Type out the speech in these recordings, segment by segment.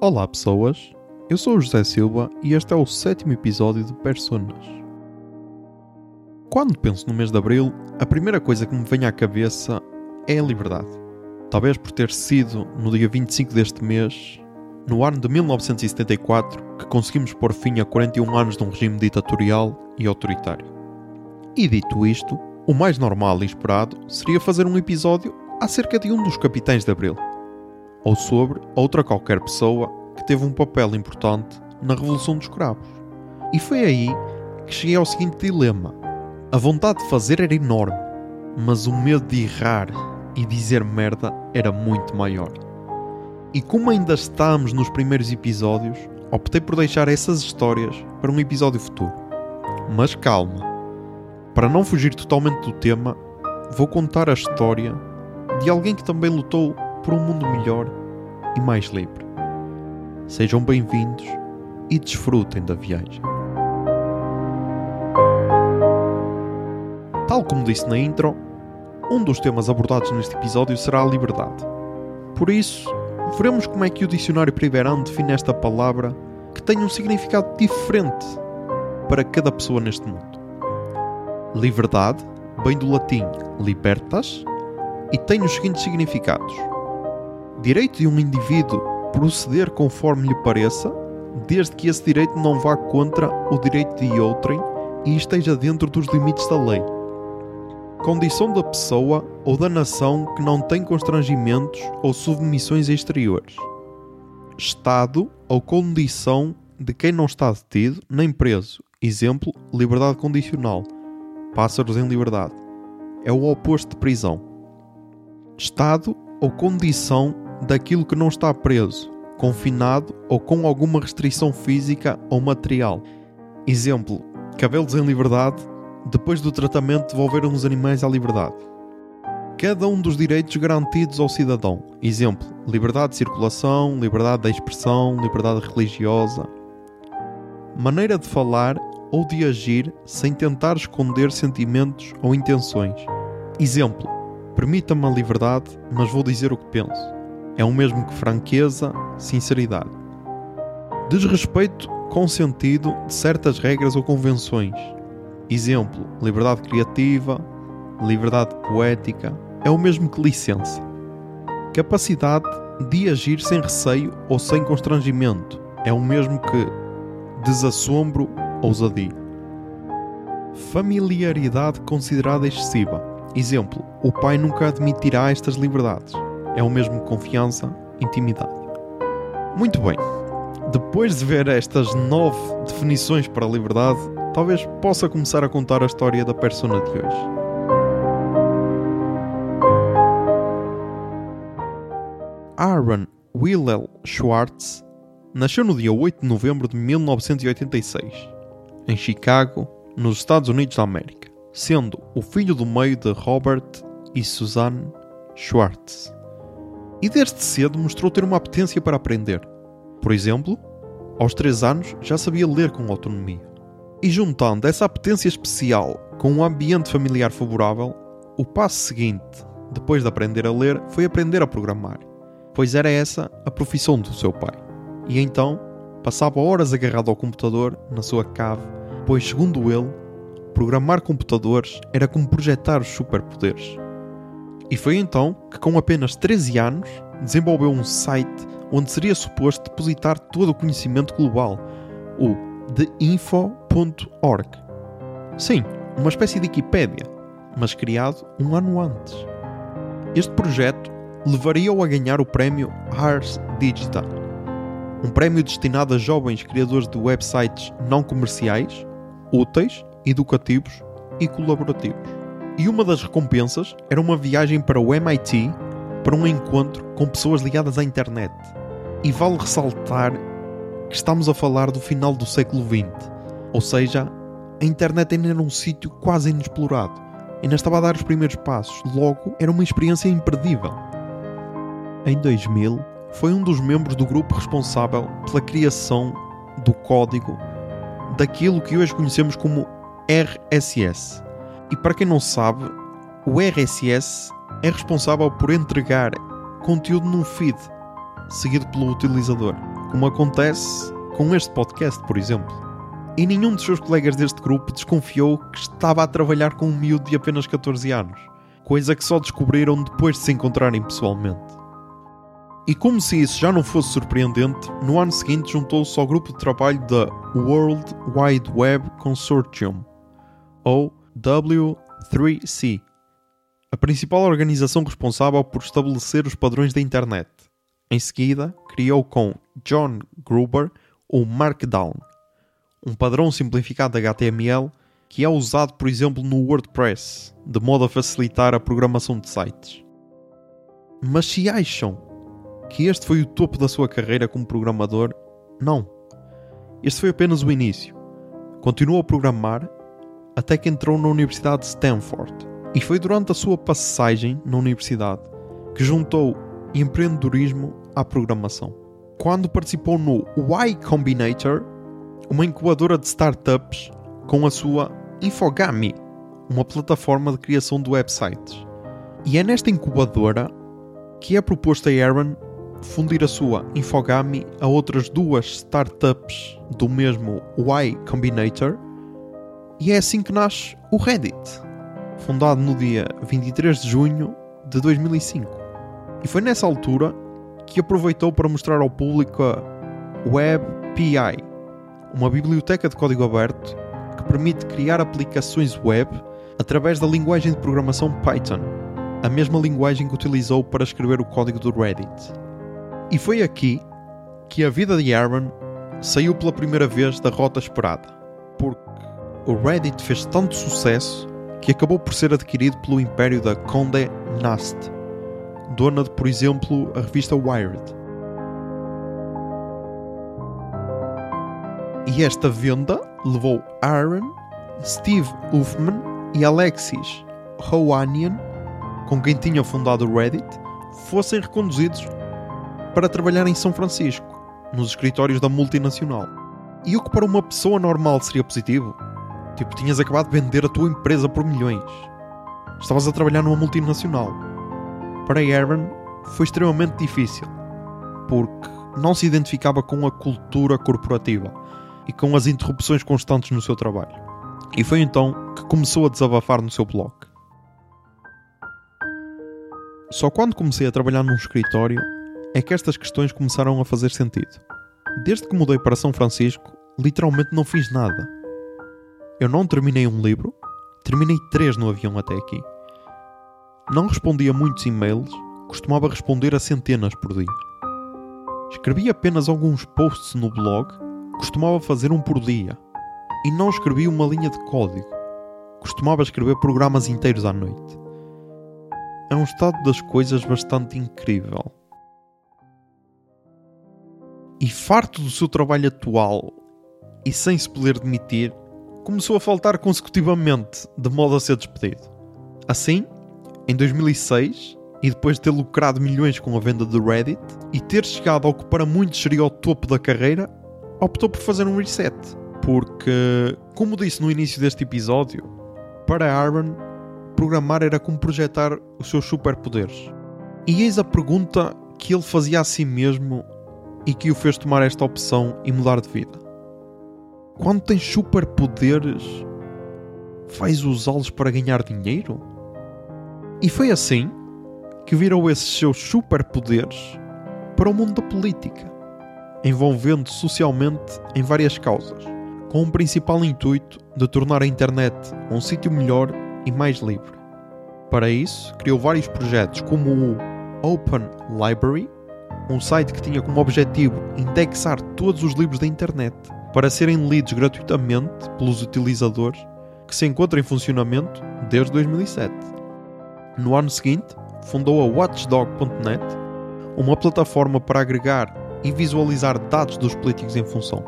Olá pessoas, eu sou o José Silva e este é o sétimo episódio de Personas. Quando penso no mês de Abril, a primeira coisa que me vem à cabeça é a liberdade. Talvez por ter sido no dia 25 deste mês, no ano de 1974, que conseguimos pôr fim a 41 anos de um regime ditatorial e autoritário. E dito isto, o mais normal e esperado seria fazer um episódio acerca de um dos capitães de Abril, ou sobre outra qualquer pessoa que teve um papel importante na Revolução dos Cravos. E foi aí que cheguei ao seguinte dilema: a vontade de fazer era enorme, mas o medo de errar e dizer merda era muito maior. E como ainda estamos nos primeiros episódios, optei por deixar essas histórias para um episódio futuro. Mas calma, para não fugir totalmente do tema, vou contar a história de alguém que também lutou por um mundo melhor e mais livre. Sejam bem-vindos e desfrutem da viagem. Tal como disse na intro, um dos temas abordados neste episódio será a liberdade. Por isso, veremos como é que o dicionário Priverão define esta palavra que tem um significado diferente para cada pessoa neste mundo. Liberdade vem do latim libertas e tem os seguintes significados: direito de um indivíduo proceder conforme lhe pareça, desde que esse direito não vá contra o direito de outrem e esteja dentro dos limites da lei. Condição da pessoa ou da nação que não tem constrangimentos ou submissões exteriores. Estado ou condição de quem não está detido nem preso. Exemplo, liberdade condicional. Pássaros em liberdade. É o oposto de prisão. Estado ou condição daquilo que não está preso, confinado ou com alguma restrição física ou material. Exemplo: cabelos em liberdade, depois do tratamento devolveram os animais à liberdade. Cada um dos direitos garantidos ao cidadão. Exemplo: liberdade de circulação, liberdade de expressão, liberdade religiosa. Maneira de falar ou de agir sem tentar esconder sentimentos ou intenções. Exemplo: permita-me a liberdade, mas vou dizer o que penso é o mesmo que franqueza, sinceridade. Desrespeito consentido de certas regras ou convenções. Exemplo: liberdade criativa, liberdade poética, é o mesmo que licença. Capacidade de agir sem receio ou sem constrangimento, é o mesmo que desassombro, ousadia. Familiaridade considerada excessiva. Exemplo: o pai nunca admitirá estas liberdades é o mesmo confiança, intimidade. Muito bem. Depois de ver estas nove definições para a liberdade, talvez possa começar a contar a história da persona de hoje. Aaron Willel Schwartz nasceu no dia 8 de novembro de 1986, em Chicago, nos Estados Unidos da América, sendo o filho do meio de Robert e Suzanne Schwartz e desde cedo mostrou ter uma apetência para aprender. Por exemplo, aos 3 anos já sabia ler com autonomia. E juntando essa apetência especial com um ambiente familiar favorável, o passo seguinte, depois de aprender a ler, foi aprender a programar, pois era essa a profissão do seu pai. E então passava horas agarrado ao computador na sua cave, pois, segundo ele, programar computadores era como projetar os superpoderes. E foi então que, com apenas 13 anos, desenvolveu um site onde seria suposto depositar todo o conhecimento global, o theinfo.org. Sim, uma espécie de Wikipédia, mas criado um ano antes. Este projeto levaria-o a ganhar o prémio Ars Digital, um prémio destinado a jovens criadores de websites não comerciais, úteis, educativos e colaborativos. E uma das recompensas era uma viagem para o MIT para um encontro com pessoas ligadas à internet. E vale ressaltar que estamos a falar do final do século XX, ou seja, a internet ainda era um sítio quase inexplorado, ainda estava a dar os primeiros passos, logo era uma experiência imperdível. Em 2000, foi um dos membros do grupo responsável pela criação do código daquilo que hoje conhecemos como RSS e para quem não sabe, o RSS é responsável por entregar conteúdo num feed, seguido pelo utilizador. como acontece com este podcast, por exemplo. E nenhum dos seus colegas deste grupo desconfiou que estava a trabalhar com um miúdo de apenas 14 anos, coisa que só descobriram depois de se encontrarem pessoalmente. E como se isso já não fosse surpreendente, no ano seguinte juntou-se ao grupo de trabalho da World Wide Web Consortium, ou W3C, a principal organização responsável por estabelecer os padrões da internet. Em seguida, criou com John Gruber o Markdown, um padrão simplificado de HTML que é usado, por exemplo, no WordPress, de modo a facilitar a programação de sites. Mas se acham que este foi o topo da sua carreira como programador, não. Este foi apenas o início. Continuou a programar até que entrou na Universidade de Stanford. E foi durante a sua passagem na universidade que juntou empreendedorismo à programação. Quando participou no Y Combinator, uma incubadora de startups com a sua Infogami, uma plataforma de criação de websites. E é nesta incubadora que é proposto a Aaron fundir a sua Infogami a outras duas startups do mesmo Y Combinator e é assim que nasce o Reddit, fundado no dia 23 de junho de 2005. E foi nessa altura que aproveitou para mostrar ao público a WebPI, uma biblioteca de código aberto que permite criar aplicações web através da linguagem de programação Python, a mesma linguagem que utilizou para escrever o código do Reddit. E foi aqui que a vida de Aaron saiu pela primeira vez da rota esperada, porque o Reddit fez tanto sucesso que acabou por ser adquirido pelo império da Condé Nast, dona de, por exemplo, a revista Wired. E esta venda levou Aaron, Steve Huffman e Alexis Howanian, com quem tinha fundado o Reddit, fossem reconduzidos para trabalhar em São Francisco, nos escritórios da multinacional. E o que para uma pessoa normal seria positivo? Tipo, tinhas acabado de vender a tua empresa por milhões. Estavas a trabalhar numa multinacional. Para Aaron foi extremamente difícil, porque não se identificava com a cultura corporativa e com as interrupções constantes no seu trabalho. E foi então que começou a desabafar no seu blog. Só quando comecei a trabalhar num escritório é que estas questões começaram a fazer sentido. Desde que mudei para São Francisco, literalmente não fiz nada. Eu não terminei um livro, terminei três no avião até aqui. Não respondia muitos e-mails, costumava responder a centenas por dia. Escrevi apenas alguns posts no blog, costumava fazer um por dia. E não escrevi uma linha de código, costumava escrever programas inteiros à noite. É um estado das coisas bastante incrível e farto do seu trabalho atual e sem se poder demitir, começou a faltar consecutivamente, de modo a ser despedido. Assim, em 2006, e depois de ter lucrado milhões com a venda do Reddit e ter chegado ao que para muitos seria o topo da carreira, optou por fazer um reset. Porque, como disse no início deste episódio, para Aaron, programar era como projetar os seus superpoderes. E eis a pergunta que ele fazia a si mesmo e que o fez tomar esta opção e mudar de vida. Quando tens superpoderes, vais usá-los para ganhar dinheiro? E foi assim que virou esses seus superpoderes para o mundo da política, envolvendo socialmente em várias causas, com o principal intuito de tornar a internet um sítio melhor e mais livre. Para isso, criou vários projetos como o Open Library, um site que tinha como objetivo indexar todos os livros da internet para serem lidos gratuitamente pelos utilizadores, que se encontra em funcionamento desde 2007. No ano seguinte, fundou a Watchdog.net, uma plataforma para agregar e visualizar dados dos políticos em função.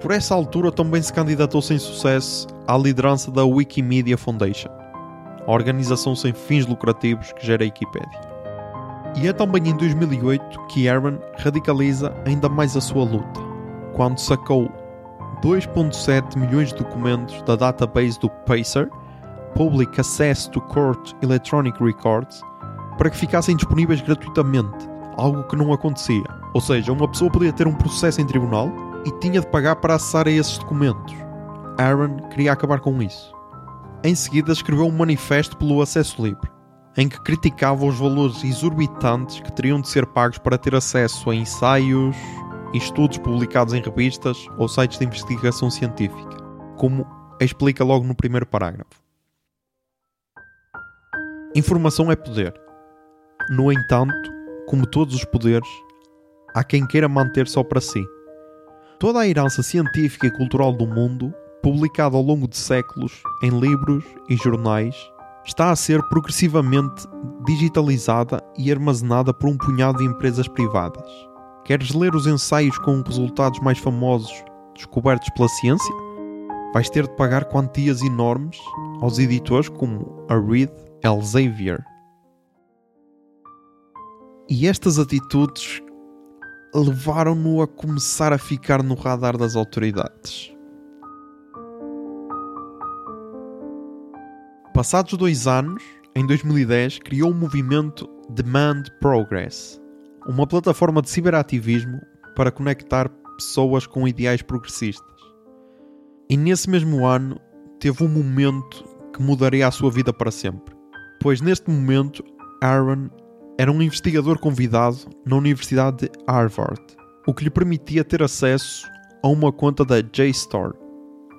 Por essa altura também se candidatou sem sucesso à liderança da Wikimedia Foundation, a organização sem fins lucrativos que gera a Wikipedia. E é também em 2008 que Aaron radicaliza ainda mais a sua luta, quando sacou 2.7 milhões de documentos da database do PACER, Public Access to Court Electronic Records, para que ficassem disponíveis gratuitamente, algo que não acontecia. Ou seja, uma pessoa podia ter um processo em tribunal e tinha de pagar para acessar a esses documentos. Aaron queria acabar com isso. Em seguida, escreveu um manifesto pelo acesso livre, em que criticava os valores exorbitantes que teriam de ser pagos para ter acesso a ensaios e estudos publicados em revistas ou sites de investigação científica, como explica logo no primeiro parágrafo. Informação é poder. No entanto, como todos os poderes, há quem queira manter só para si. Toda a herança científica e cultural do mundo, publicada ao longo de séculos em livros e jornais, está a ser progressivamente digitalizada e armazenada por um punhado de empresas privadas. Queres ler os ensaios com resultados mais famosos descobertos pela ciência? Vais ter de pagar quantias enormes aos editores como a Reed Elsevier. E estas atitudes levaram-no a começar a ficar no radar das autoridades. Passados dois anos, em 2010, criou o movimento Demand Progress, uma plataforma de ciberativismo para conectar pessoas com ideais progressistas. E nesse mesmo ano, teve um momento que mudaria a sua vida para sempre. Pois neste momento, Aaron era um investigador convidado na Universidade de Harvard, o que lhe permitia ter acesso a uma conta da JSTOR,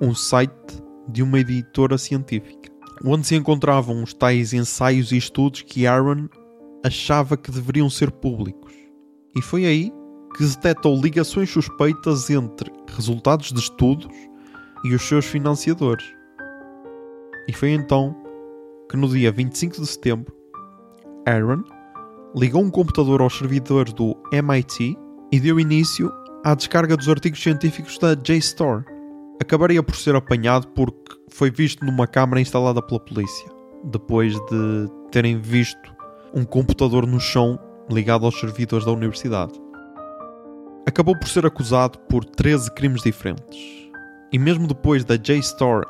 um site de uma editora científica, onde se encontravam os tais ensaios e estudos que Aaron achava que deveriam ser públicos. E foi aí que detectou ligações suspeitas entre resultados de estudos e os seus financiadores. E foi então que no dia 25 de setembro, Aaron ligou um computador aos servidores do MIT e deu início à descarga dos artigos científicos da JSTOR. Acabaria por ser apanhado porque foi visto numa câmara instalada pela polícia, depois de terem visto um computador no chão ligado aos servidores da universidade. Acabou por ser acusado por 13 crimes diferentes. E mesmo depois da JSTOR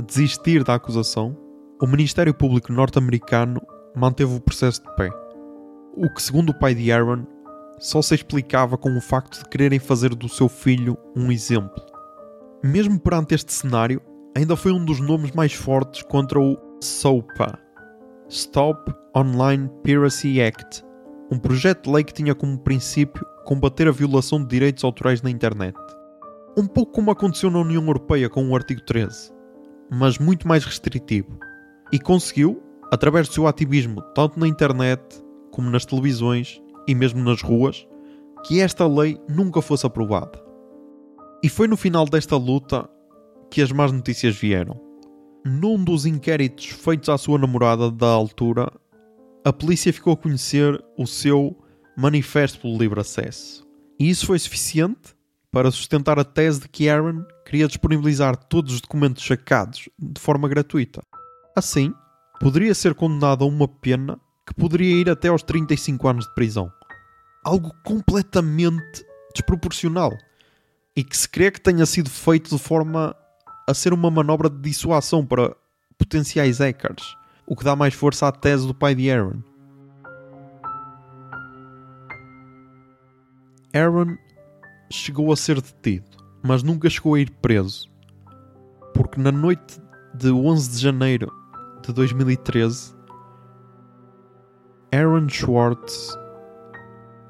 desistir da acusação, o Ministério Público norte-americano manteve o processo de pé. O que, segundo o pai de Aaron, só se explicava com o facto de quererem fazer do seu filho um exemplo. Mesmo perante este cenário, ainda foi um dos nomes mais fortes contra o SOPA Stop Online Piracy Act um projeto de lei que tinha como princípio combater a violação de direitos autorais na internet. Um pouco como aconteceu na União Europeia com o artigo 13, mas muito mais restritivo. E conseguiu, através do seu ativismo tanto na internet como nas televisões e mesmo nas ruas, que esta lei nunca fosse aprovada. E foi no final desta luta que as más notícias vieram. Num dos inquéritos feitos à sua namorada da altura, a polícia ficou a conhecer o seu manifesto pelo livre acesso. E isso foi suficiente para sustentar a tese de que Aaron queria disponibilizar todos os documentos sacados de forma gratuita. Assim, poderia ser condenado a uma pena que poderia ir até aos 35 anos de prisão. Algo completamente desproporcional e que se crê que tenha sido feito de forma a ser uma manobra de dissuasão para potenciais hackers, o que dá mais força à tese do pai de Aaron. Aaron chegou a ser detido, mas nunca chegou a ir preso, porque na noite de 11 de janeiro de 2013 Aaron Schwartz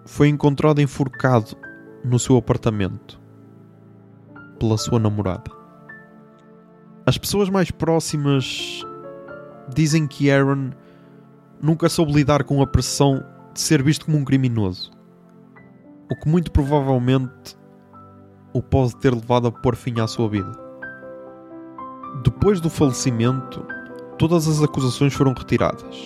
foi encontrado enforcado no seu apartamento pela sua namorada. As pessoas mais próximas dizem que Aaron nunca soube lidar com a pressão de ser visto como um criminoso, o que muito provavelmente o pode ter levado a pôr fim à sua vida. Depois do falecimento, todas as acusações foram retiradas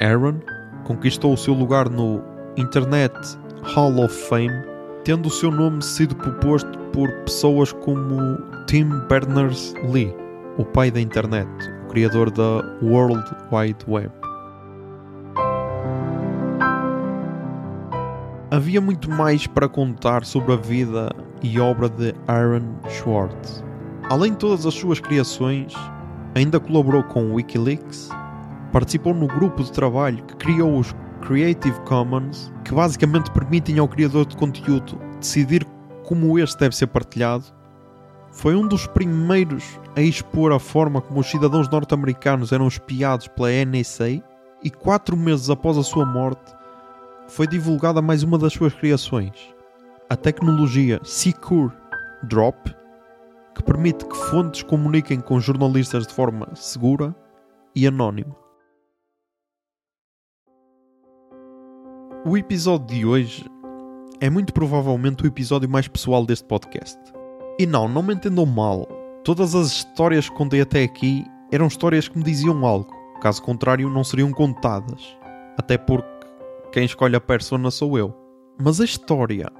Aaron conquistou o seu lugar no Internet Hall of Fame, tendo o seu nome sido proposto por pessoas como Tim Berners-Lee, o pai da internet, criador da World Wide Web. Havia muito mais para contar sobre a vida e obra de Aaron Schwartz. Além de todas as suas criações, ainda colaborou com Wikileaks, participou no grupo de trabalho que criou os Creative Commons, que basicamente permitem ao criador de conteúdo decidir como este deve ser partilhado, foi um dos primeiros a expor a forma como os cidadãos norte-americanos eram espiados pela NSA e quatro meses após a sua morte foi divulgada mais uma das suas criações, a tecnologia Secure Drop, que permite que fontes comuniquem com jornalistas de forma segura e anónima. O episódio de hoje é muito provavelmente o episódio mais pessoal deste podcast. E não, não me entendam mal. Todas as histórias que contei até aqui eram histórias que me diziam algo. Caso contrário, não seriam contadas. Até porque quem escolhe a persona sou eu. Mas a história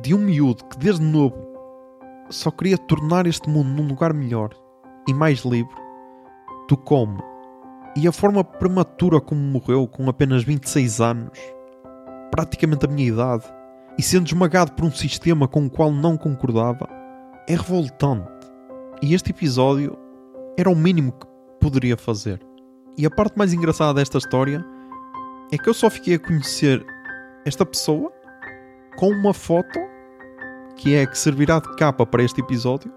de um miúdo que desde novo só queria tornar este mundo num lugar melhor e mais livre, do como e a forma prematura como morreu com apenas 26 anos, praticamente a minha idade, e sendo esmagado por um sistema com o qual não concordava, é revoltante. E este episódio era o mínimo que poderia fazer. E a parte mais engraçada desta história é que eu só fiquei a conhecer esta pessoa com uma foto que é a que servirá de capa para este episódio,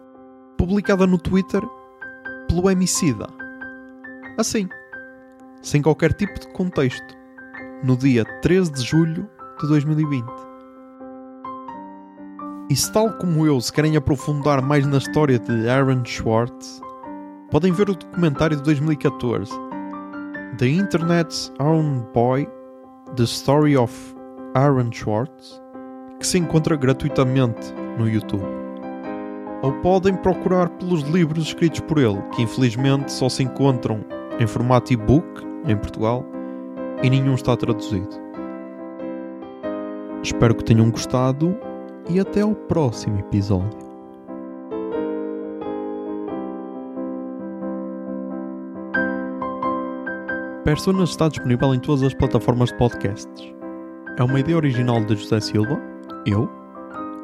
publicada no Twitter pelo Emicida. Assim, sem qualquer tipo de contexto, no dia 13 de julho de 2020. E se tal como eu se querem aprofundar mais na história de Aaron Schwartz, podem ver o documentário de 2014, The Internet's Own Boy, The Story of Aaron Schwartz, que se encontra gratuitamente no YouTube. Ou podem procurar pelos livros escritos por ele, que infelizmente só se encontram em formato e-book em Portugal e nenhum está traduzido. Espero que tenham gostado e até ao próximo episódio. Personas está disponível em todas as plataformas de podcasts. É uma ideia original de José Silva, eu,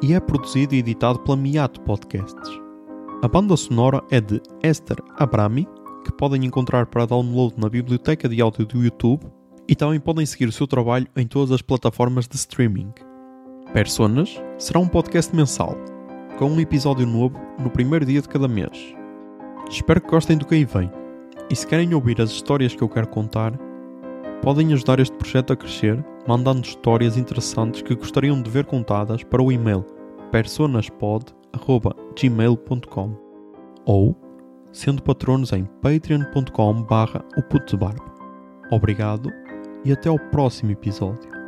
e é produzido e editado pela Miato Podcasts. A banda sonora é de Esther Abrami, que podem encontrar para download na biblioteca de áudio do YouTube e também podem seguir o seu trabalho em todas as plataformas de streaming. Personas será um podcast mensal, com um episódio novo no primeiro dia de cada mês. Espero que gostem do que aí vem. E se querem ouvir as histórias que eu quero contar, podem ajudar este projeto a crescer mandando histórias interessantes que gostariam de ver contadas para o e-mail personaspod.gmail.com ou sendo patronos em patreon.com barra Obrigado e até ao próximo episódio.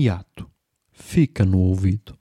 Miato. Fica no ouvido.